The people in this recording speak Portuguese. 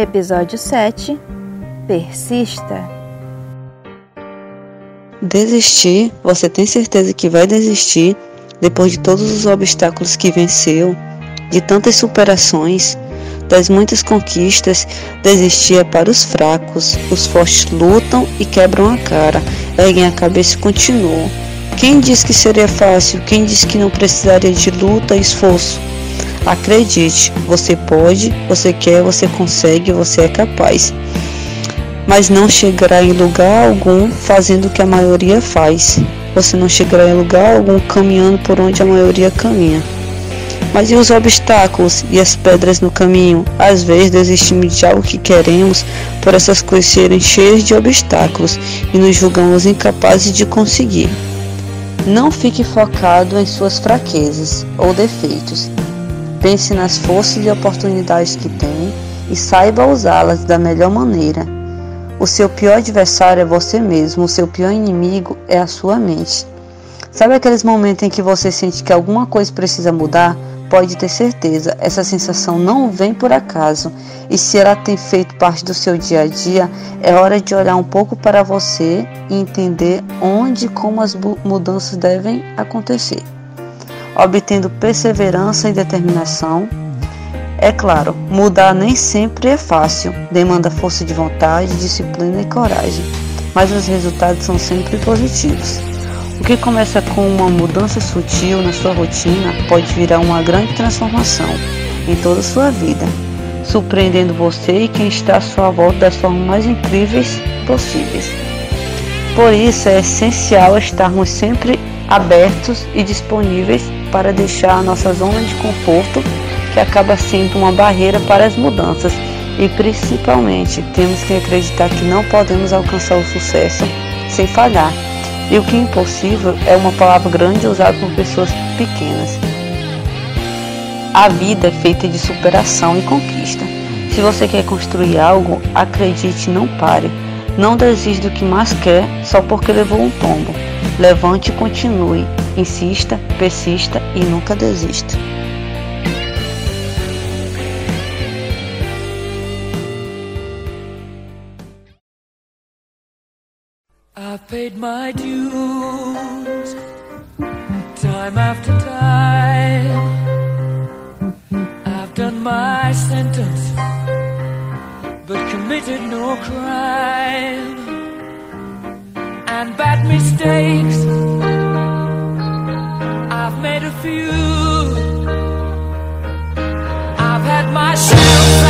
Episódio 7 Persista. Desistir, você tem certeza que vai desistir depois de todos os obstáculos que venceu, de tantas superações, das muitas conquistas, desistir é para os fracos. Os fortes lutam e quebram a cara, erguem a cabeça e continuam. Quem disse que seria fácil? Quem disse que não precisaria de luta e esforço? Acredite, você pode, você quer, você consegue, você é capaz. Mas não chegará em lugar algum fazendo o que a maioria faz. Você não chegará em lugar algum caminhando por onde a maioria caminha. Mas e os obstáculos e as pedras no caminho? Às vezes desistimos de algo que queremos por essas coisas serem cheias de obstáculos e nos julgamos incapazes de conseguir. Não fique focado em suas fraquezas ou defeitos. Pense nas forças e oportunidades que tem e saiba usá-las da melhor maneira. O seu pior adversário é você mesmo, o seu pior inimigo é a sua mente. Sabe aqueles momentos em que você sente que alguma coisa precisa mudar? Pode ter certeza, essa sensação não vem por acaso, e se ela tem feito parte do seu dia a dia, é hora de olhar um pouco para você e entender onde e como as mudanças devem acontecer obtendo perseverança e determinação. É claro, mudar nem sempre é fácil, demanda força de vontade, disciplina e coragem, mas os resultados são sempre positivos. O que começa com uma mudança sutil na sua rotina pode virar uma grande transformação em toda a sua vida, surpreendendo você e quem está à sua volta das formas mais incríveis possíveis. Por isso é essencial estarmos sempre abertos e disponíveis para deixar a nossa zona de conforto, que acaba sendo uma barreira para as mudanças, e principalmente temos que acreditar que não podemos alcançar o sucesso sem falhar. E o que é impossível é uma palavra grande usada por pessoas pequenas. A vida é feita de superação e conquista. Se você quer construir algo, acredite, não pare. Não desista do que mais quer só porque levou um tombo. Levante e continue. Insista, persista e nunca desista. I've paid my dues time after time. I've done my sentence, but committed no crime and bad mistakes made a few. I've had my share